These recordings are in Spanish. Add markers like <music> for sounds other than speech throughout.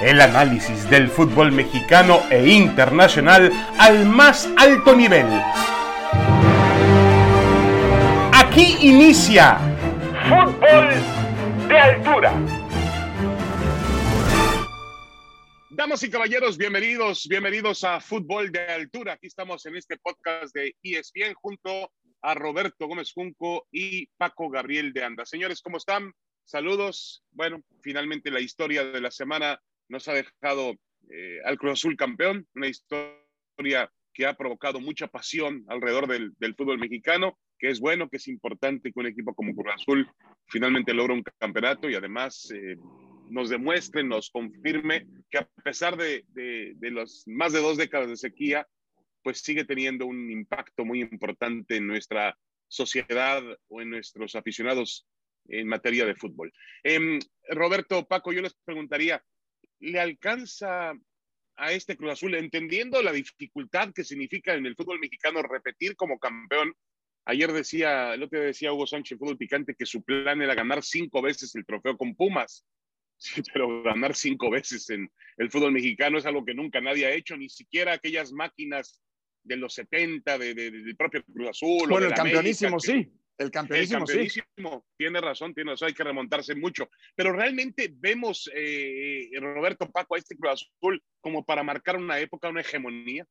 El análisis del fútbol mexicano e internacional al más alto nivel. Aquí inicia Fútbol de Altura. Damas y caballeros, bienvenidos, bienvenidos a Fútbol de Altura. Aquí estamos en este podcast de ESPN junto a Roberto Gómez Junco y Paco Gabriel de Anda. Señores, ¿cómo están? Saludos. Bueno, finalmente la historia de la semana nos ha dejado eh, al Cruz Azul campeón, una historia que ha provocado mucha pasión alrededor del, fútbol mexicano, que es bueno, que es importante que un equipo como Cruz Azul finalmente logre un campeonato y además eh, nos demuestre, nos confirme que a pesar de, de, los más de dos décadas de sequía, pues sigue teniendo un impacto muy importante en nuestra sociedad o en nuestros aficionados en materia de fútbol. Eh, Roberto, Paco, yo les preguntaría, le alcanza a este Cruz Azul, entendiendo la dificultad que significa en el fútbol mexicano repetir como campeón. Ayer decía, el otro día decía Hugo Sánchez, fútbol picante, que su plan era ganar cinco veces el trofeo con Pumas. <laughs> Sí, pero ganar cinco veces en el fútbol mexicano es algo que nunca nadie ha hecho, ni siquiera aquellas máquinas de los 70, de, del propio Cruz Azul. Bueno, el campeonísimo, sí. El campeonísimo, tiene razón, tiene razón, hay que remontarse mucho. Pero realmente vemos, eh, Roberto Paco, a este Cruz Azul como para marcar una época, una hegemonía.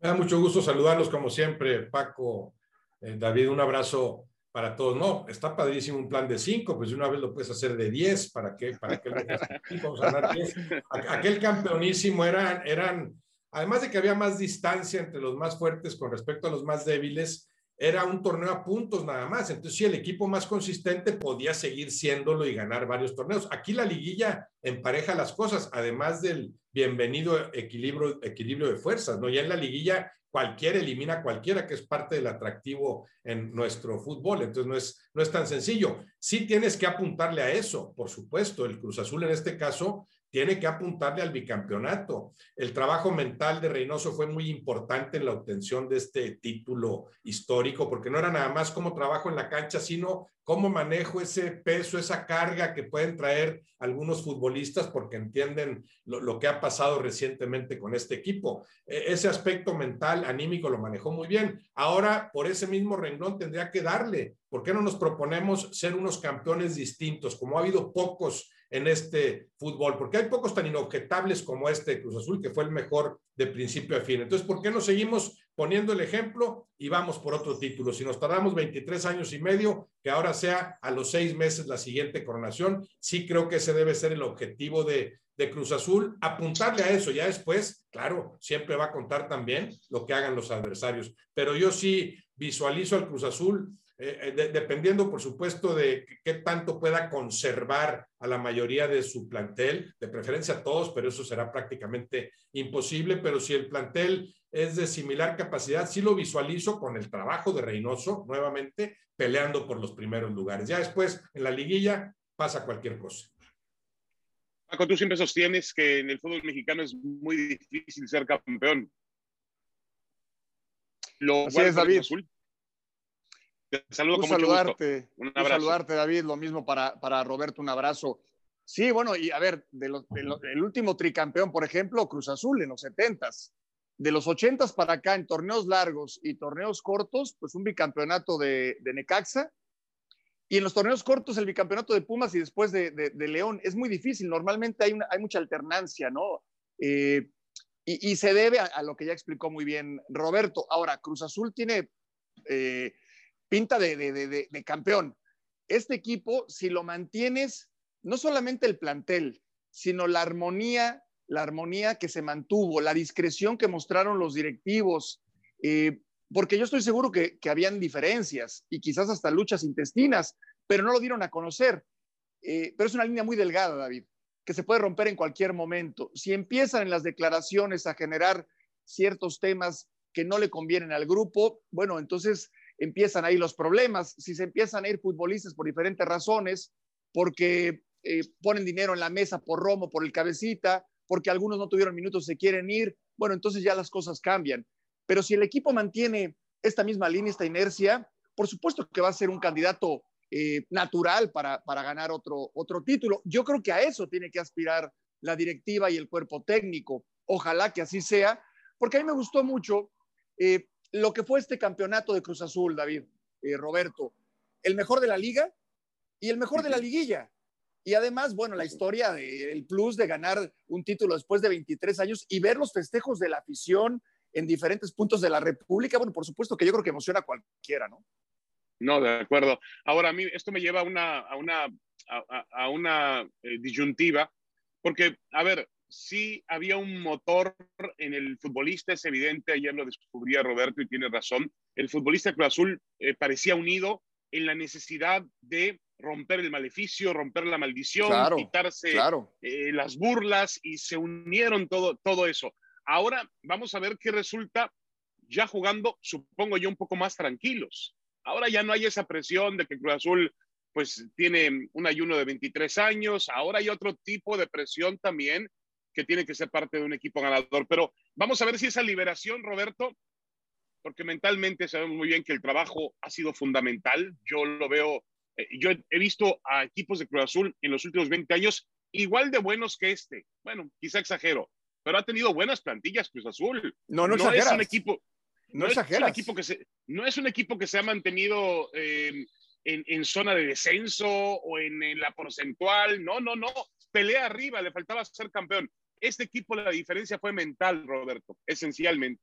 Me da mucho gusto saludarlos como siempre, Paco, eh, David, un abrazo para todos. No, está padrísimo un plan de cinco, pues una vez lo puedes hacer de diez, ¿para qué? ¿Para qué Vamos a ganar diez. Aquel campeonísimo eran, eran, además de que había más distancia entre los más fuertes con respecto a los más débiles, era un torneo a puntos nada más. Entonces, sí, el equipo más consistente podía seguir siéndolo y ganar varios torneos. Aquí la liguilla empareja las cosas, además del bienvenido equilibrio, equilibrio de fuerzas, ¿no? Ya en la liguilla cualquiera elimina a cualquiera, que es parte del atractivo en nuestro fútbol. Entonces, no es, no es tan sencillo. Sí tienes que apuntarle a eso, por supuesto. El Cruz Azul en este caso tiene que apuntarle al bicampeonato. El trabajo mental de Reynoso fue muy importante en la obtención de este título histórico, porque no era nada más cómo trabajo en la cancha, sino cómo manejo ese peso, esa carga que pueden traer algunos futbolistas, porque entienden lo, que ha pasado recientemente con este equipo. E, ese aspecto mental, anímico, lo manejó muy bien. Ahora, por ese mismo renglón, tendría que darle. ¿Por qué no nos proponemos ser unos campeones distintos, como ha habido pocos? En este fútbol, porque hay pocos tan inobjetables como este Cruz Azul, que fue el mejor de principio a fin. Entonces, ¿por qué no seguimos poniendo el ejemplo y vamos por otro título? Si nos tardamos 23 años y medio, que ahora sea a los seis meses la siguiente coronación, sí creo que ese debe ser el objetivo de, de Cruz Azul, apuntarle a eso. Ya después, claro, siempre va a contar también lo que hagan los adversarios, pero yo sí visualizo al Cruz Azul eh, eh, dependiendo, por supuesto, de qué tanto pueda conservar a la mayoría de su plantel, de preferencia a todos, pero eso será prácticamente imposible. Pero si el plantel es de similar capacidad, sí lo visualizo con el trabajo de Reynoso, nuevamente peleando por los primeros lugares. Ya después, en la liguilla, pasa cualquier cosa. Paco, tú siempre sostienes que en el fútbol mexicano es muy difícil ser campeón. Lo Así es, David. Azul. Te saludo con saludarte, Un abrazo. saludarte, David. Lo mismo para, para Roberto, un abrazo. Sí, bueno, y a ver, de el último tricampeón, por ejemplo, Cruz Azul en los 70s. De los 80s para acá, en torneos largos y torneos cortos, pues un bicampeonato de, de Necaxa. Y en los torneos cortos, el bicampeonato de Pumas y después de, de, León. Es muy difícil. Normalmente hay, una, hay mucha alternancia, ¿no? Eh, y, y, se debe a, a, lo que ya explicó muy bien Roberto. Ahora, Cruz Azul tiene eh, pinta de, campeón. Este equipo, si lo mantienes, no solamente el plantel, sino la armonía, la armonía que se mantuvo, la discreción que mostraron los directivos, eh, porque yo estoy seguro que, habían diferencias y quizás hasta luchas intestinas, pero no lo dieron a conocer. Eh, pero es una línea muy delgada, David, que se puede romper en cualquier momento. Si empiezan en las declaraciones a generar ciertos temas que no le convienen al grupo, bueno, entonces empiezan ahí los problemas. Si se empiezan a ir futbolistas por diferentes razones, porque eh, ponen dinero en la mesa por Romo, por el cabecita, porque algunos no tuvieron minutos, se quieren ir, bueno, entonces ya las cosas cambian. Pero si el equipo mantiene esta misma línea, esta inercia, por supuesto que va a ser un candidato eh, natural para, para ganar otro, otro título. Yo creo que a eso tiene que aspirar la directiva y el cuerpo técnico. Ojalá que así sea, porque a mí me gustó mucho eh, lo que fue este campeonato de Cruz Azul, David, eh, Roberto. El mejor de la liga y el mejor de la liguilla. Y además, bueno, la historia del plus de ganar un título después de 23 años y ver los festejos de la afición en diferentes puntos de la República, bueno, por supuesto que yo creo que emociona a cualquiera, ¿no? No, de acuerdo. Ahora, a mí esto me lleva a una, a una, a, una eh, disyuntiva, porque, a ver, sí había un motor en el futbolista, es evidente, ayer lo descubría Roberto y tiene razón, el futbolista Cruz Azul eh, parecía unido en la necesidad de romper el maleficio, romper la maldición, quitarse eh, las burlas y se unieron todo, todo eso. Ahora vamos a ver qué resulta ya jugando, supongo yo, un poco más tranquilos. Ahora ya no hay esa presión de que Cruz Azul pues tiene un ayuno de 23 años, ahora hay otro tipo de presión también que tiene que ser parte de un equipo ganador. Pero vamos a ver si esa liberación, Roberto, porque mentalmente sabemos muy bien que el trabajo ha sido fundamental. Yo lo veo, eh, yo he visto a equipos de Cruz Azul en los últimos 20 años igual de buenos que este. Bueno, quizá exagero, pero ha tenido buenas plantillas Cruz Azul. No, no, no es un equipo. No, es un equipo que se, no es un equipo que se ha mantenido eh, en, en, zona de descenso o en, en, la porcentual. No, no, no. Pelea arriba, le faltaba ser campeón. Este equipo, la diferencia fue mental, Roberto, esencialmente.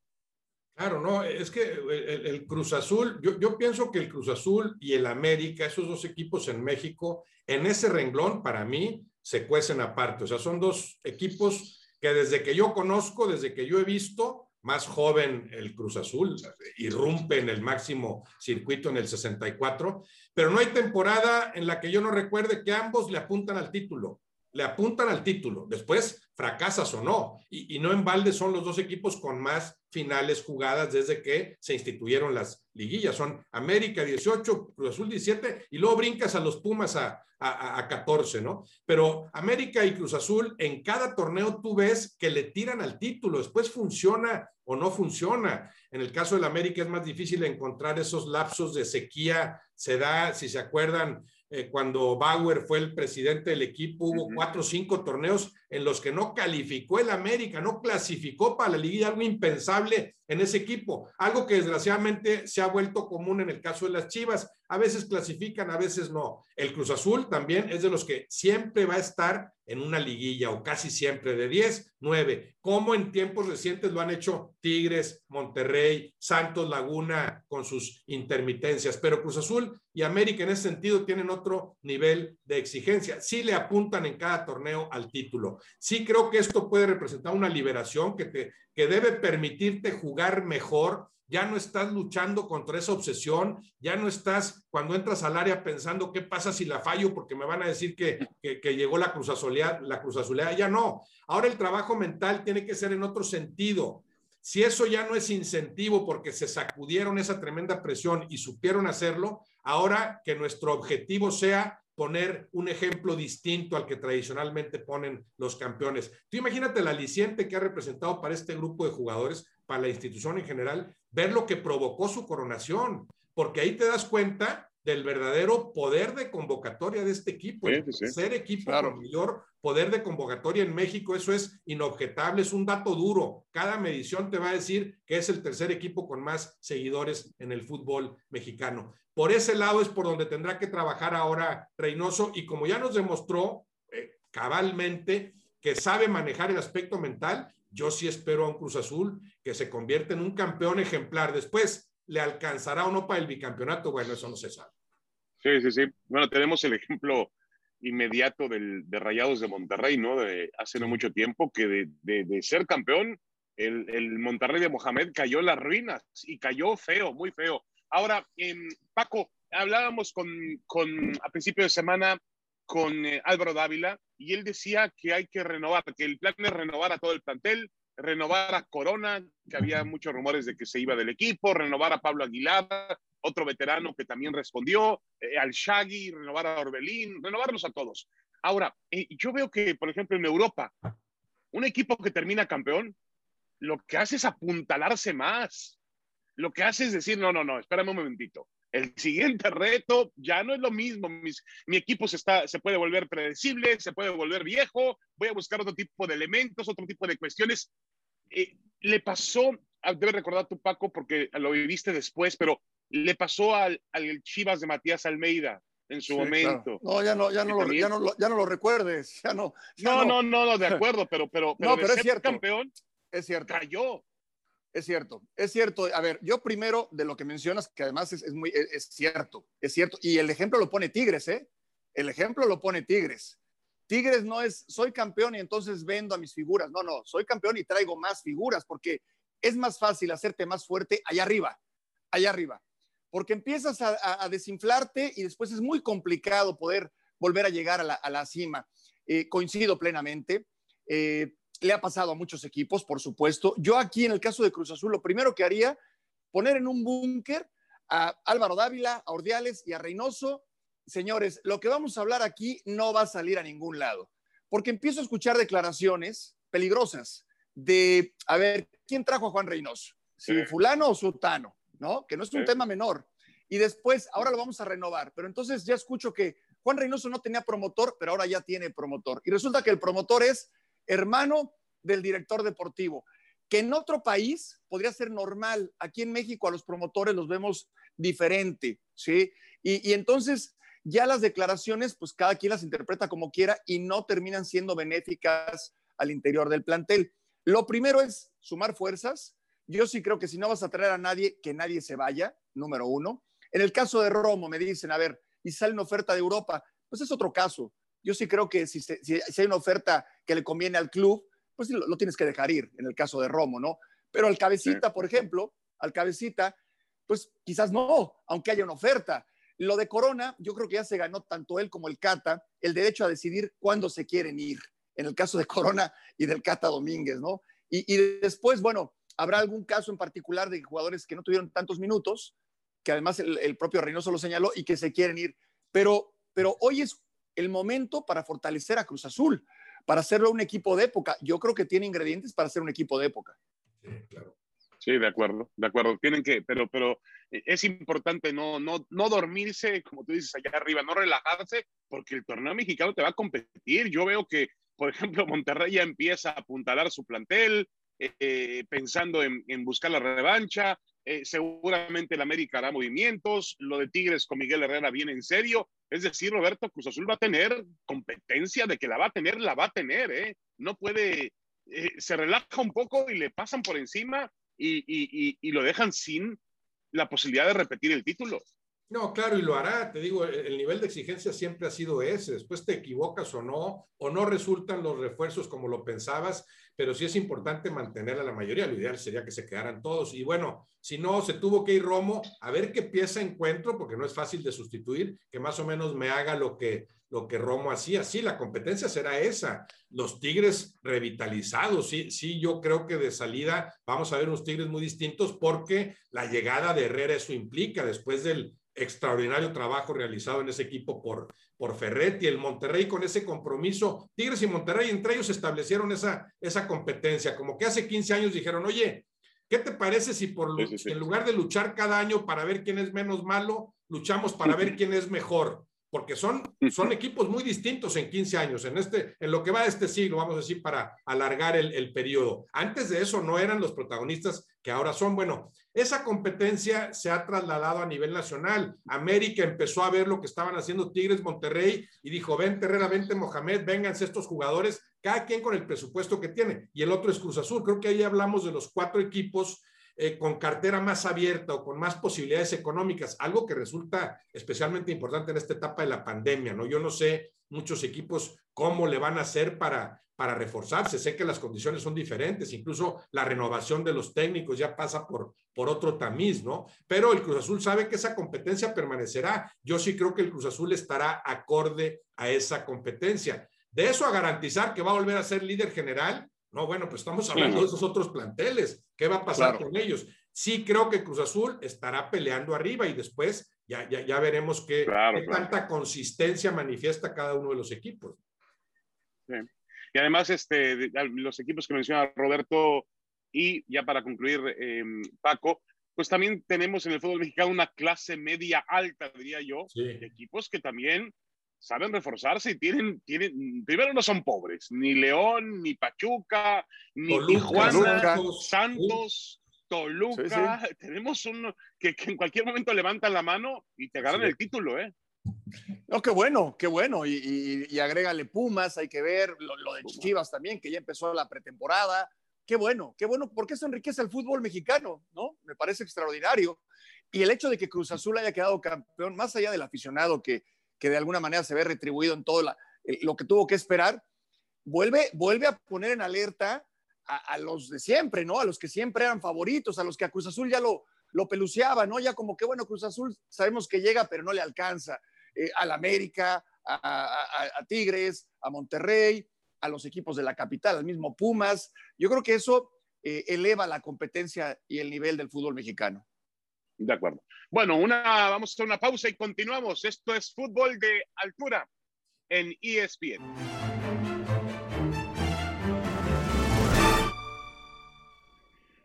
Claro, no, es que el, Cruz Azul, yo, yo, pienso que el Cruz Azul y el América, esos dos equipos en México, en ese renglón, para mí, se cuecen aparte. O sea, son dos equipos que desde que yo conozco, desde que yo he visto, más joven el Cruz Azul, irrumpe en el máximo circuito en el 64, pero no hay temporada en la que yo no recuerde que ambos le apuntan al título le apuntan al título. Después fracasas o no. Y, no en balde son los dos equipos con más finales jugadas desde que se instituyeron las liguillas. Son América 18, Cruz Azul 17 y luego brincas a los Pumas a, a, 14, ¿no? Pero América y Cruz Azul en cada torneo tú ves que le tiran al título. Después funciona o no funciona. En el caso del América es más difícil encontrar esos lapsos de sequía. Se da, si se acuerdan, eh, cuando Bauer fue el presidente del equipo, hubo cuatro o cinco torneos en los que no calificó el América, no clasificó para la liga, algo impensable en ese equipo, algo que desgraciadamente se ha vuelto común en el caso de las Chivas. A veces clasifican, a veces no. El Cruz Azul también es de los que siempre va a estar en una liguilla o casi siempre de 10, 9, como en tiempos recientes lo han hecho Tigres, Monterrey, Santos Laguna con sus intermitencias, pero Cruz Azul y América en ese sentido tienen otro nivel de exigencia. Sí le apuntan en cada torneo al título. Sí creo que esto puede representar una liberación que, te, que debe permitirte jugar mejor ya no estás luchando contra esa obsesión, ya no estás cuando entras al área pensando qué pasa si la fallo porque me van a decir que, llegó la cruz, azulea, la cruz azulea, ya no. Ahora el trabajo mental tiene que ser en otro sentido. Si eso ya no es incentivo porque se sacudieron esa tremenda presión y supieron hacerlo, ahora que nuestro objetivo sea poner un ejemplo distinto al que tradicionalmente ponen los campeones. Tú imagínate el aliciente que ha representado para este grupo de jugadores, para la institución en general, ver lo que provocó su coronación, porque ahí te das cuenta del verdadero poder de convocatoria de este equipo. Ser equipo con mayor poder de convocatoria en México, eso es inobjetable, es un dato duro. Cada medición te va a decir que es el tercer equipo con más seguidores en el fútbol mexicano. Por ese lado es por donde tendrá que trabajar ahora Reynoso y como ya nos demostró eh, cabalmente que sabe manejar el aspecto mental, yo sí espero a un Cruz Azul que se convierta en un campeón ejemplar. Después, ¿le alcanzará o no para el bicampeonato? Bueno, eso no se sabe. Sí, sí, sí. Bueno, tenemos el ejemplo inmediato del, de Rayados de Monterrey, ¿no? De hace no mucho tiempo, que de, de, ser campeón, el, el, Monterrey de Mohamed cayó en las ruinas y cayó feo, muy feo. Ahora, em, Paco, hablábamos con, con, a principio de semana con eh, Álvaro Dávila y él decía que hay que renovar, que el plan es renovar a todo el plantel, renovar a Corona, que había muchos rumores de que se iba del equipo, renovar a Pablo Aguilar, otro veterano que también respondió, eh, al Shaggy, renovar a Orbelín, renovarlos a todos. Ahora, eh, yo veo que, por ejemplo, en Europa, un equipo que termina campeón, lo que hace es apuntalarse más. Lo que hace es decir, no, no, no, espérame un momentito. El siguiente reto ya no es lo mismo. mi equipo se, está, se puede volver predecible, se puede volver viejo, voy a buscar otro tipo de elementos, otro tipo de cuestiones. Eh, le pasó, ah, debe recordar tu Paco, porque lo viviste después, pero le pasó al, al Chivas de Matías Almeida en su momento. No, ya no, ya no, lo, ya, no, ya no lo recuerdes, ya no. no, no, no, no, de acuerdo, pero, pero, pero, no, pero es cierto. campeón, es cierto. Cayó. Es cierto, es cierto. A ver, yo primero de lo que mencionas, que además es, muy, es, cierto, es cierto. Y el ejemplo lo pone Tigres, ¿eh? El ejemplo lo pone Tigres. Tigres no es, soy campeón y entonces vendo a mis figuras. No, no, soy campeón y traigo más figuras porque es más fácil hacerte más fuerte allá arriba, allá arriba. Porque empiezas a, desinflarte y después es muy complicado poder volver a llegar a la, cima. Eh, coincido plenamente. Eh, le ha pasado a muchos equipos, por supuesto. Yo aquí en el caso de Cruz Azul, lo primero que haría, poner en un búnker a Álvaro Dávila, a Ordiales y a Reynoso. Señores, lo que vamos a hablar aquí no va a salir a ningún lado, porque empiezo a escuchar declaraciones peligrosas de, a ver, ¿quién trajo a Juan Reynoso? Si fulano o sultano, ¿no? Que no es un tema menor. Y después, ahora lo vamos a renovar, pero entonces ya escucho que Juan Reynoso no tenía promotor, pero ahora ya tiene promotor. Y resulta que el promotor es hermano del director deportivo, que en otro país podría ser normal. Aquí en México a los promotores los vemos diferente, ¿sí? Y, entonces ya las declaraciones, pues cada quien las interpreta como quiera y no terminan siendo benéficas al interior del plantel. Lo primero es sumar fuerzas. Yo sí creo que si no vas a traer a nadie, que nadie se vaya, número uno. En el caso de Romo, me dicen, a ver, y sale una oferta de Europa, pues es otro caso. Yo sí creo que si, hay una oferta que le conviene al club, pues lo, tienes que dejar ir, en el caso de Romo, ¿no? Pero al cabecita, por ejemplo, al cabecita, pues quizás no, aunque haya una oferta. Lo de Corona, yo creo que ya se ganó tanto él como el Cata el derecho a decidir cuándo se quieren ir, en el caso de Corona y del Cata Domínguez, ¿no? Y, después, bueno, habrá algún caso en particular de jugadores que no tuvieron tantos minutos, que además el, el propio Reynoso lo señaló y que se quieren ir. Pero, pero hoy es el momento para fortalecer a Cruz Azul, para hacerlo un equipo de época. Yo creo que tiene ingredientes para ser un equipo de época. Sí, claro. Sí, de acuerdo, de acuerdo. Tienen que, pero, pero es importante no, no, no dormirse, como tú dices, allá arriba, no relajarse, porque el torneo mexicano te va a competir. Yo veo que, por ejemplo, Monterrey ya empieza a apuntalar su plantel, eh, pensando en, en, buscar la revancha. Eh, seguramente el América hará movimientos. Lo de Tigres con Miguel Herrera viene en serio. Es decir, Roberto Cruz Azul va a tener competencia de que la va a tener, la va a tener, ¿eh? No puede, eh, se relaja un poco y le pasan por encima y, y, y, lo dejan sin la posibilidad de repetir el título. No, claro, y lo hará. Te digo, el nivel de exigencia siempre ha sido ese. Después te equivocas o no, o no resultan los refuerzos como lo pensabas, pero sí es importante mantener a la mayoría. Lo ideal sería que se quedaran todos. Y bueno, si no, se tuvo que ir Romo a ver qué pieza encuentro, porque no es fácil de sustituir, que más o menos me haga lo que, lo que Romo hacía. Sí, la competencia será esa. Los Tigres revitalizados, sí, sí, yo creo que de salida vamos a ver unos Tigres muy distintos porque la llegada de Herrera eso implica después del extraordinario trabajo realizado en ese equipo por, por Ferretti, el Monterrey con ese compromiso. Tigres y Monterrey entre ellos establecieron esa, esa competencia, como que hace 15 años dijeron, oye, ¿qué te parece si por en lugar de luchar cada año para ver quién es menos malo, luchamos para <laughs> ver quién es mejor? Porque son, son equipos muy distintos en 15 años, en, este, en lo que va de este siglo, vamos a decir, para alargar el, el periodo. Antes de eso no eran los protagonistas que ahora son. Bueno, esa competencia se ha trasladado a nivel nacional. América empezó a ver lo que estaban haciendo Tigres Monterrey y dijo, vente Herrera, vente Mohamed, vénganse estos jugadores, cada quien con el presupuesto que tiene. Y el otro es Cruz Azul. Creo que ahí hablamos de los cuatro equipos eh, con cartera más abierta o con más posibilidades económicas, algo que resulta especialmente importante en esta etapa de la pandemia, ¿no? Yo no sé muchos equipos cómo le van a hacer para, para reforzarse. Sé que las condiciones son diferentes, incluso la renovación de los técnicos ya pasa por, por otro tamiz, ¿no? Pero el Cruz Azul sabe que esa competencia permanecerá. Yo sí creo que el Cruz Azul estará acorde a esa competencia. De eso a garantizar que va a volver a ser líder general, no, bueno, pues estamos hablando de esos otros planteles. ¿Qué va a pasar con ellos? Sí creo que Cruz Azul estará peleando arriba y después ya, ya, ya veremos qué, tanta consistencia manifiesta cada uno de los equipos. Y además, este, los equipos que menciona Roberto y ya para concluir, em, Paco, pues también tenemos en el fútbol mexicano una clase media alta, diría yo, de equipos que también saben reforzarse y tienen, tienen, primero no son pobres, ni León, ni Pachuca, ni Tijuana, Santos, Toluca, <laughs> tenemos uno que, en cualquier momento levantan la mano y te ganan el título, ¿eh? No, qué bueno, qué bueno. Y, y, agrégale Pumas, hay que ver lo, de Chivas también, que ya empezó la pretemporada. Qué bueno, qué bueno, porque eso enriquece el fútbol mexicano, ¿no? Me parece extraordinario. Y el hecho de que Cruz Azul haya quedado campeón, más allá del aficionado que, que de alguna manera se ve retribuido en todo lo que tuvo que esperar, vuelve, vuelve a poner en alerta a, los de siempre, ¿no? A los que siempre eran favoritos, a los que a Cruz Azul ya lo, lo peluceaba, ¿no? Ya como que, bueno, Cruz Azul sabemos que llega, pero no le alcanza. Eh, al América, a, Tigres, a Monterrey, a los equipos de la capital, al mismo Pumas. Yo creo que eso eh, eleva la competencia y el nivel del fútbol mexicano. De acuerdo. Bueno, una, vamos a hacer una pausa y continuamos. Esto es fútbol de altura en ESPN.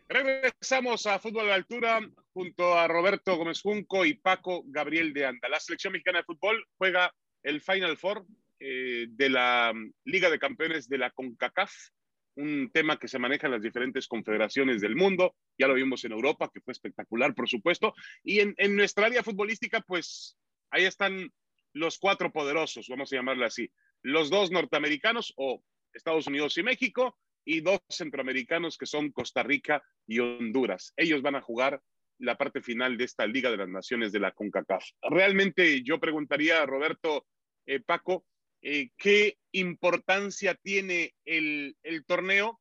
Regresamos a Fútbol de Altura junto a Roberto Gómez Junco y Paco Gabriel de Anda. La selección mexicana de fútbol juega el Final Four eh, de la Liga de Campeones de la CONCACAF, un tema que se maneja en las diferentes confederaciones del mundo. Ya lo vimos en Europa, que fue espectacular, por supuesto. Y en, en nuestra área futbolística, pues ahí están los cuatro poderosos, vamos a llamarle así. Los dos norteamericanos o Estados Unidos y México y dos centroamericanos que son Costa Rica y Honduras. Ellos van a jugar la parte final de esta Liga de las Naciones de la CONCACAF. Realmente yo preguntaría a Roberto eh, Paco, eh, ¿qué importancia tiene el, torneo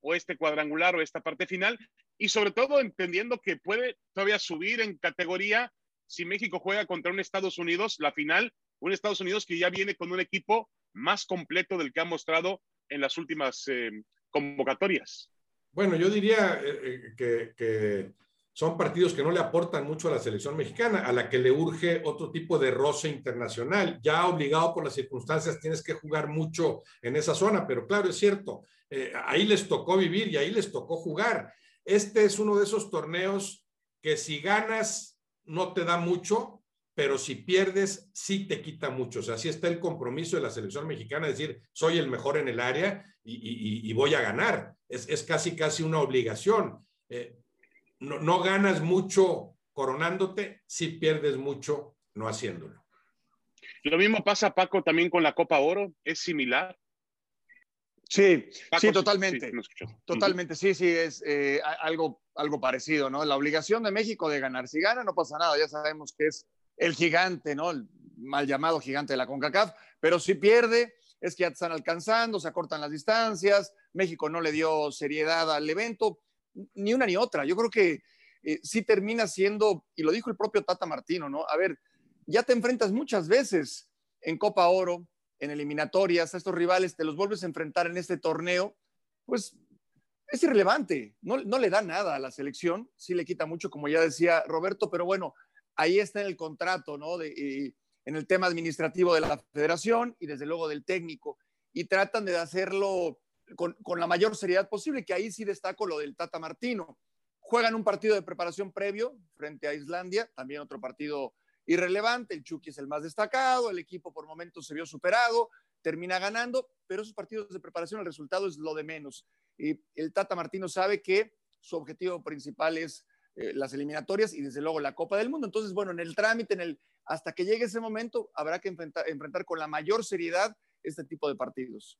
o este cuadrangular o esta parte final? Y sobre todo entendiendo que puede todavía subir en categoría si México juega contra un Estados Unidos, la final, un Estados Unidos que ya viene con un equipo más completo del que ha mostrado en las últimas eh, convocatorias. Bueno, yo diría eh, que, son partidos que no le aportan mucho a la selección mexicana, a la que le urge otro tipo de roce internacional. Ya obligado por las circunstancias, tienes que jugar mucho en esa zona, pero claro, es cierto, ahí les tocó vivir y ahí les tocó jugar. Este es uno de esos torneos que si ganas no te da mucho, pero si pierdes, sí te quita mucho. O sea, sí está el compromiso de la selección mexicana, decir, soy el mejor en el área y, voy a ganar. Es, casi, casi una obligación. Eh, no, no, ganas mucho coronándote, sí pierdes mucho no haciéndolo. Lo mismo pasa, Paco, también con la Copa Oro, es similar. Sí, sí, totalmente. totalmente, sí, sí, es eh, algo, algo parecido, ¿no? La obligación de México de ganar. Si gana, no pasa nada, ya sabemos que es el gigante, ¿no? El mal llamado gigante de la CONCACAF, pero si pierde es que ya te están alcanzando, se acortan las distancias, México no le dio seriedad al evento, ni una ni otra. Yo creo que eh, sí termina siendo, y lo dijo el propio Tata Martino, ¿no? A ver, ya te enfrentas muchas veces en Copa Oro, en eliminatorias, a estos rivales, te los vuelves a enfrentar en este torneo, pues es irrelevante, no, no le da nada a la selección, sí le quita mucho, como ya decía Roberto, pero bueno, ahí está en el contrato, ¿no? De, en el tema administrativo de la federación y desde luego del técnico. Y tratan de hacerlo con, la mayor seriedad posible, que ahí sí destaco lo del Tata Martino. Juegan un partido de preparación previo frente a Islandia, también otro partido irrelevante, el Chucky es el más destacado, el equipo por momentos se vio superado, termina ganando, pero esos partidos de preparación, el resultado es lo de menos. Y el Tata Martino sabe que su objetivo principal es eh, las eliminatorias y desde luego la Copa del Mundo. Entonces, bueno, en el trámite, en el, hasta que llegue ese momento, habrá que enfrentar, enfrentar con la mayor seriedad este tipo de partidos.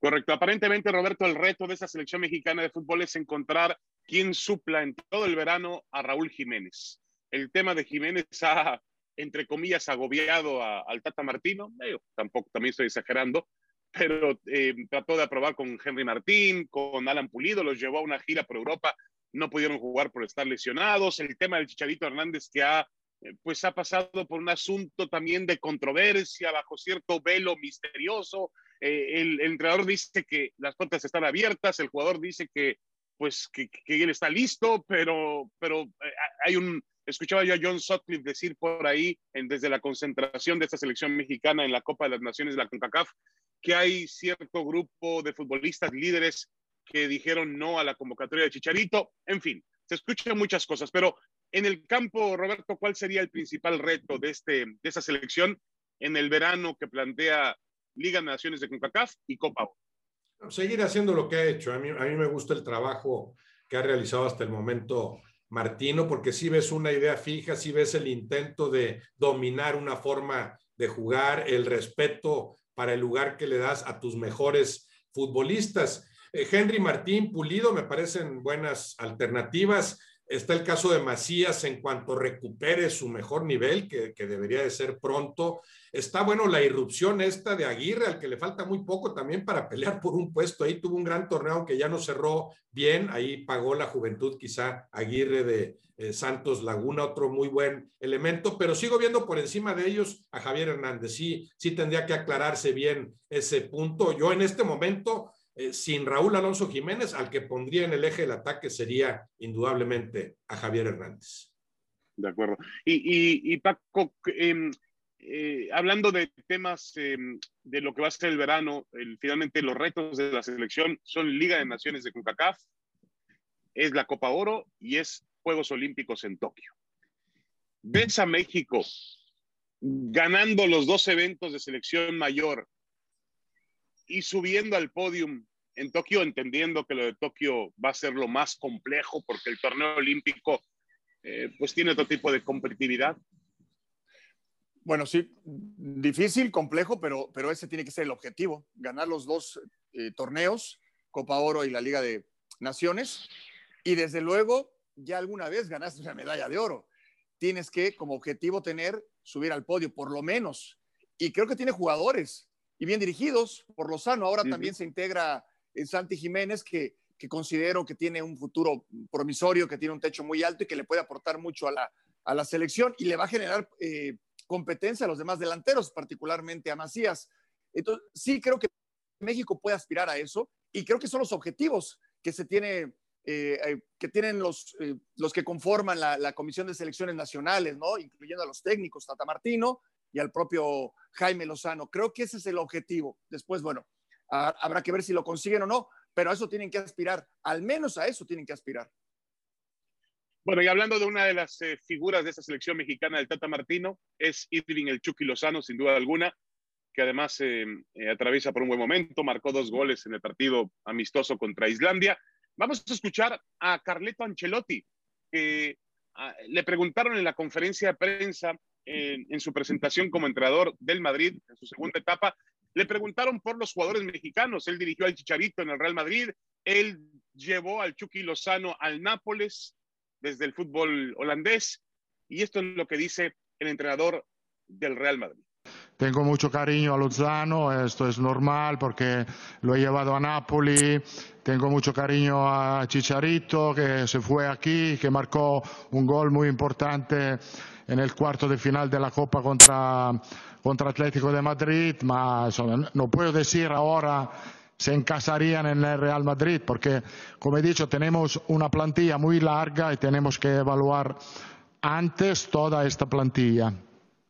Correcto. Aparentemente, Roberto, el reto de esa selección mexicana de fútbol es encontrar quién supla en todo el verano a Raúl Jiménez. El tema de Jiménez ha, entre comillas, agobiado al Tata Martino. tampoco, también estoy exagerando, pero eh, trató de aprobar con Henry Martín, con Alan Pulido, los llevó a una gira por Europa no pudieron jugar por estar lesionados, el tema del Chicharito Hernández que ha, eh, pues ha pasado por un asunto también de controversia bajo cierto velo misterioso. Eh, el, entrenador dice que las puertas están abiertas, el jugador dice que pues que, que él está listo, pero, pero eh, hay un, escuchaba yo a John Sutcliffe decir por ahí, en, desde la concentración de esta selección mexicana en la Copa de las Naciones de la CONCACAF, que hay cierto grupo de futbolistas líderes que dijeron no a la convocatoria de Chicharito. En fin, se escuchan muchas cosas, pero en el campo, Roberto, ¿cuál sería el principal reto de, este, de esta selección en el verano que plantea Liga de Naciones de CONCACAF y Copa Seguir haciendo lo que ha hecho. A mí, a mí me gusta el trabajo que ha realizado hasta el momento Martino, porque si ves una idea fija, si ves el intento de dominar una forma de jugar, el respeto para el lugar que le das a tus mejores futbolistas. Eh, Henry Martín, Pulido, me parecen buenas alternativas. Está el caso de Macías en cuanto recupere su mejor nivel, que, debería de ser pronto. Está, bueno, la irrupción esta de Aguirre, al que le falta muy poco también para pelear por un puesto. Ahí tuvo un gran torneo, aunque ya no cerró bien. Ahí pagó la juventud quizá Aguirre de eh, Santos Laguna, otro muy buen elemento. Pero sigo viendo por encima de ellos a Javier Hernández. Sí, sí tendría que aclararse bien ese punto. Yo en este momento eh, sin Raúl Alonso Jiménez, al que pondría en el eje del ataque sería indudablemente a Javier Hernández. De acuerdo. Y, Paco, em, eh, hablando de temas em, de lo que va a ser el verano, finalmente los retos de la selección son Liga de Naciones de CONCACAF, es la Copa Oro y es Juegos Olímpicos en Tokio. ¿Ves a México ganando los dos eventos de selección mayor y subiendo al podium en Tokio, entendiendo que lo de Tokio va a ser lo más complejo porque el torneo olímpico eh, pues tiene otro tipo de competitividad. Bueno, sí, difícil, complejo, pero, pero ese tiene que ser el objetivo, ganar los dos eh, torneos, Copa Oro y la Liga de Naciones, y desde luego ya alguna vez ganaste una medalla de oro. Tienes que, como objetivo, tener, subir al podio, por lo menos. Y creo que tiene jugadores y bien dirigidos por Lozano. Ahora también se integra en Santi Jiménez, que, que, considero que tiene un futuro promisorio, que tiene un techo muy alto y que le puede aportar mucho a la, a la selección y le va a generar eh, competencia a los demás delanteros, particularmente a Macías. Entonces, sí creo que México puede aspirar a eso y creo que son los objetivos que se tiene. Eh, eh, que tienen los, los que conforman la, la, Comisión de Selecciones Nacionales, ¿no? incluyendo a los técnicos, Tata Martino, y al propio Jaime Lozano. Creo que ese es el objetivo. Después, bueno, habrá que ver si lo consiguen o no, pero a eso tienen que aspirar, al menos a eso tienen que aspirar. Bueno, y hablando de una de las eh, figuras de esta selección mexicana del Tata Martino, es Irving el Chucky Lozano, sin duda alguna, que además eh, eh, atraviesa por un buen momento, marcó dos goles en el partido amistoso contra Islandia. Vamos a escuchar a Carleto Ancelotti, que ah, le preguntaron en la conferencia de prensa en, su presentación como entrenador del Madrid en su segunda etapa, le preguntaron por los jugadores mexicanos. Él dirigió al Chicharito en el Real Madrid, él llevó al Chucky Lozano al Nápoles desde el fútbol holandés y esto es lo que dice el entrenador del Real Madrid. Tengo mucho cariño a Lozano, esto es normal porque lo he llevado a Napoli. Tengo mucho cariño a Chicharito que se fue aquí, que marcó un gol muy importante en el cuarto de final de la Copa contra, contra Atlético de Madrid, ma no puedo decir ahora se encasarían en el Real Madrid, porque, como he dicho, tenemos una plantilla muy larga y tenemos que evaluar antes toda esta plantilla.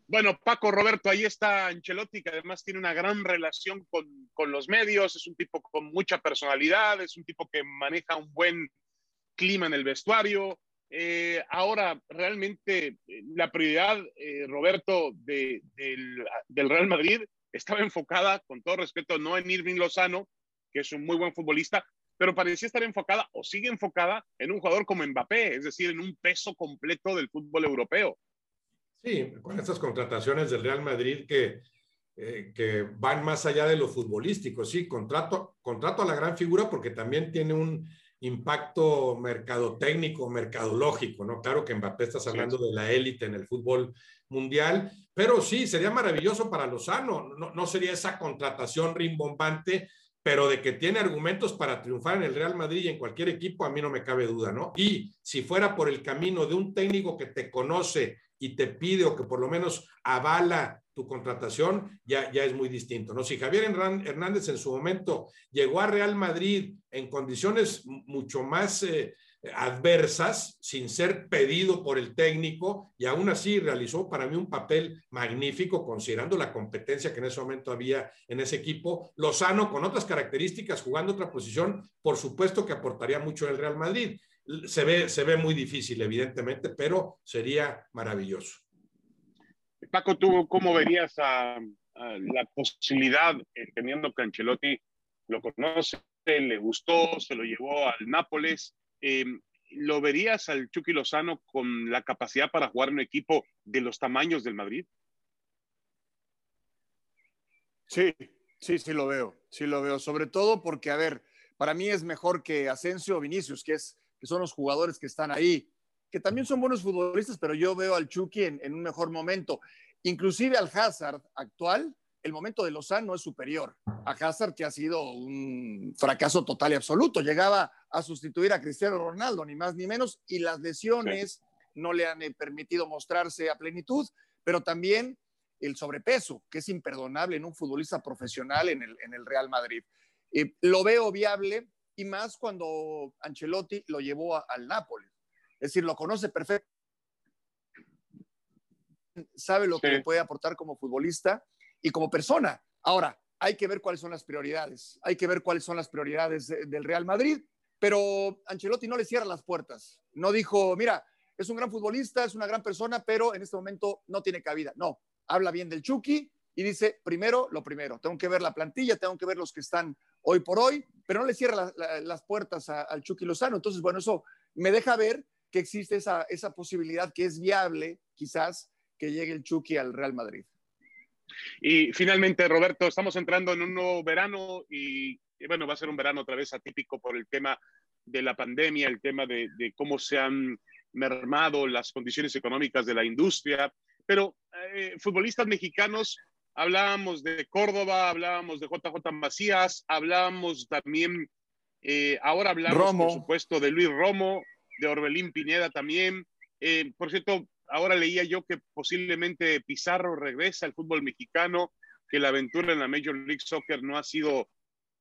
Bueno, Paco Roberto, ahí está Ancelotti, que además tiene una gran relación con, con, los medios, es un tipo con mucha personalidad, es un tipo que maneja un buen clima en el vestuario, eh, ahora, realmente eh, la prioridad, eh, Roberto, del, Real Madrid estaba enfocada, con todo respeto, no en Irving Lozano, que es un muy buen futbolista, pero parecía estar enfocada o sigue enfocada en un jugador como Mbappé, es decir, en un peso completo del fútbol europeo. Sí, con estas contrataciones del Real Madrid que, que van más allá de lo futbolístico, sí, contrato, contrato a la gran figura porque también tiene un impacto mercadotécnico, mercadológico, ¿no? Claro que Mbappé estás hablando de la élite en el fútbol mundial, pero sí, sería maravilloso para Lozano, no, no sería esa contratación rimbombante, pero de que tiene argumentos para triunfar en el Real Madrid y en cualquier equipo, a mí no me cabe duda, ¿no? Y si fuera por el camino de un técnico que te conoce y te pide o que por lo menos avala tu contratación, ya, ya es muy distinto, ¿no? Si Javier Hernández en su momento llegó a Real Madrid en condiciones mucho más eh, adversas, sin ser pedido por el técnico, y aún así realizó para mí un papel magnífico, considerando la competencia que en ese momento había en ese equipo. Lozano, con otras características, jugando otra posición, por supuesto que aportaría mucho el Real Madrid se ve, se ve muy difícil, evidentemente, pero sería maravilloso. Paco, ¿tú cómo verías la posibilidad, eh, teniendo que Ancelotti lo conoce, le gustó, se lo llevó al Nápoles? Eh, ¿Lo verías al Chucky Lozano con la capacidad para jugar en un equipo de los tamaños del Madrid? Sí, sí, sí lo veo, sí lo veo, sobre todo porque, a ver, para mí es mejor que Asensio o Vinicius, que, es, que son los jugadores que están ahí, que también son buenos futbolistas, pero yo veo al Chucky en, un mejor momento. Inclusive al Hazard actual, el momento de Lozano es superior a Hazard, que ha sido un fracaso total y absoluto. Llegaba a sustituir a Cristiano Ronaldo, ni más ni menos, y las lesiones no le han eh, permitido mostrarse a plenitud, pero también el sobrepeso, que es imperdonable en un futbolista profesional en el, Real Madrid. Eh, lo veo viable y más cuando Ancelotti lo llevó al Nápoles. Es decir, lo conoce perfecto, sabe lo que puede aportar como futbolista y como persona. Ahora, hay que ver cuáles son las prioridades, hay que ver cuáles son las prioridades del Real Madrid, pero Ancelotti no le cierra las puertas. No dijo, mira, es un gran futbolista, es una gran persona, pero en este momento no tiene cabida. No, habla bien del Chucky y dice, primero lo primero, tengo que ver la plantilla, tengo que ver los que están hoy por hoy, pero no le cierra las puertas al Chucky Lozano. Entonces, bueno, eso me deja ver que existe esa, esa posibilidad que es viable, quizás, que llegue el Chucky al Real Madrid. Y finalmente, Roberto, estamos entrando en un nuevo verano y, bueno, va a ser un verano otra vez atípico por el tema de la pandemia, el tema de, de cómo se han mermado las condiciones económicas de la industria, pero eh, futbolistas mexicanos, hablábamos de Córdoba, hablábamos de JJ Macías, hablábamos también, eh, ahora hablamos, por supuesto, de Luis Romo, de Orbelín Pineda también. Eh, por cierto, ahora leía yo que posiblemente Pizarro regresa al fútbol mexicano, que la aventura en la Major League Soccer no ha sido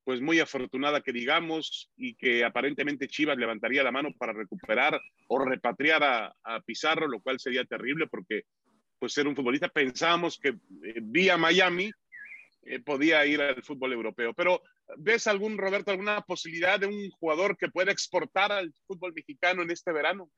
pues muy afortunada que digamos y que aparentemente Chivas levantaría la mano para recuperar o repatriar a, Pizarro, lo cual sería terrible porque pues ser un futbolista. Pensábamos que eh, vía Miami eh, podía ir al fútbol europeo. Pero ¿ves algún, Roberto, alguna posibilidad de un jugador que pueda exportar al fútbol mexicano en este verano?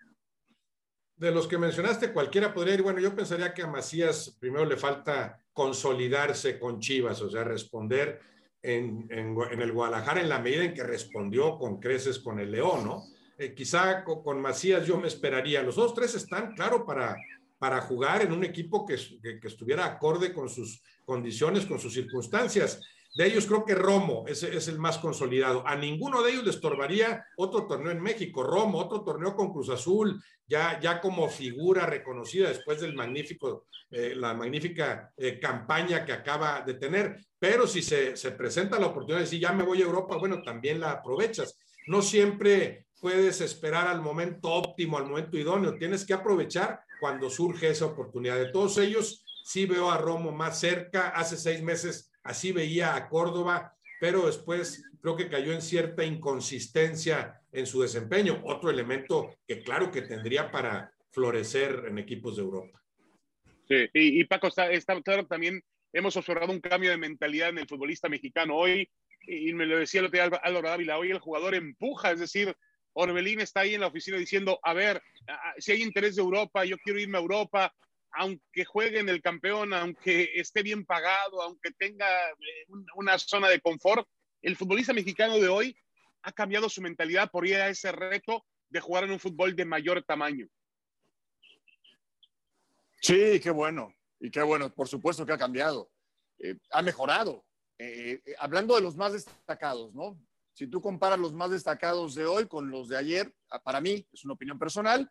De los que mencionaste, cualquiera podría ir. Bueno, yo pensaría que a Macías primero le falta consolidarse con Chivas, o sea, responder en, el Guadalajara en la medida en que respondió con creces con el León, ¿no? Eh, quizá con, con, Macías yo me esperaría. Los dos tres están, claro, para, para jugar en un equipo que, estuviera acorde con sus condiciones, con sus circunstancias. De ellos creo que Romo es, es, el más consolidado. A ninguno de ellos le estorbaría otro torneo en México. Romo, otro torneo con Cruz Azul, ya, ya como figura reconocida después del magnífico, eh, la magnífica eh, campaña que acaba de tener. Pero si se, se presenta la oportunidad de decir, ya me voy a Europa, bueno, también la aprovechas. No siempre puedes esperar al momento óptimo, al momento idóneo. Tienes que aprovechar cuando surge esa oportunidad. De todos ellos, sí veo a Romo más cerca. Hace seis meses así veía a Córdoba, pero después creo que cayó en cierta inconsistencia en su desempeño. Otro elemento que claro que tendría para florecer en equipos de Europa. Sí, y, Paco, está, claro también hemos observado un cambio de mentalidad en el futbolista mexicano hoy, y me lo decía el otro día Álvaro Dávila, hoy el jugador empuja, es decir, Orbelín está ahí en la oficina diciendo, a ver, si hay interés de Europa, yo quiero irme a Europa, aunque juegue en el campeón, aunque esté bien pagado, aunque tenga eh, una zona de confort, el futbolista mexicano de hoy ha cambiado su mentalidad por ir a ese reto de jugar en un fútbol de mayor tamaño. Sí, qué bueno, y qué bueno, por supuesto que ha cambiado, eh, ha mejorado. Eh, hablando de los más destacados, ¿no? Si tú comparas los más destacados de hoy con los de ayer, ah, para mí, es una opinión personal,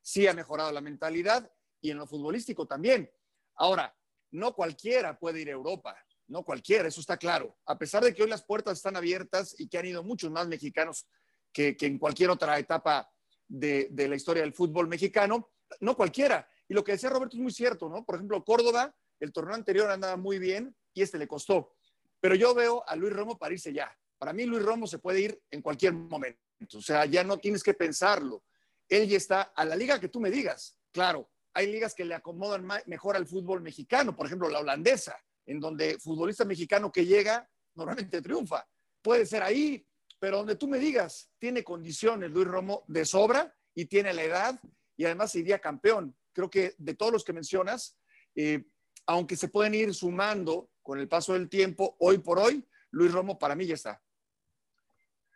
sí ha mejorado la mentalidad y en lo futbolístico también. Ahora, no cualquiera puede ir a Europa, no cualquiera, eso está claro. A pesar de que hoy las puertas están abiertas y que han ido muchos más mexicanos que, en cualquier otra etapa de, de, la historia del fútbol mexicano, no cualquiera. Y lo que decía Roberto es muy cierto, ¿no? Por ejemplo, Córdoba, el torneo anterior andaba muy bien y este le costó. Pero yo veo a Luis Romo para irse ya. Para mí Luis Romo se puede ir en cualquier momento. O sea, ya no tienes que pensarlo. Él ya está a la liga que tú me digas. Claro, hay ligas que le acomodan mejor al fútbol mexicano, por ejemplo, la holandesa, en donde futbolista mexicano que llega normalmente triunfa. Puede ser ahí pero donde tú me digas, tiene condiciones Luis Romo de sobra y tiene la edad y además iría campeón. Creo que de todos los que mencionas, eh, aunque se pueden ir sumando con el paso del tiempo, hoy por hoy, Luis Romo para mí ya está.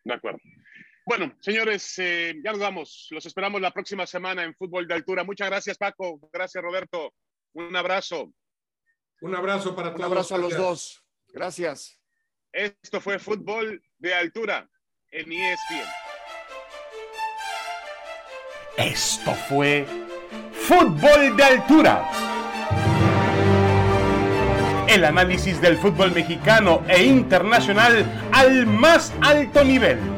De acuerdo. Bueno, señores, eh, ya nos vamos. Los esperamos la próxima semana en Fútbol de Altura. Muchas gracias, Paco. Gracias, Roberto. Un abrazo. Un abrazo para todos. Un abrazo a los dos. Gracias. Esto fue Fútbol de Altura en ESPN. Esto fue Fútbol de Altura. El análisis del fútbol mexicano e internacional al más alto nivel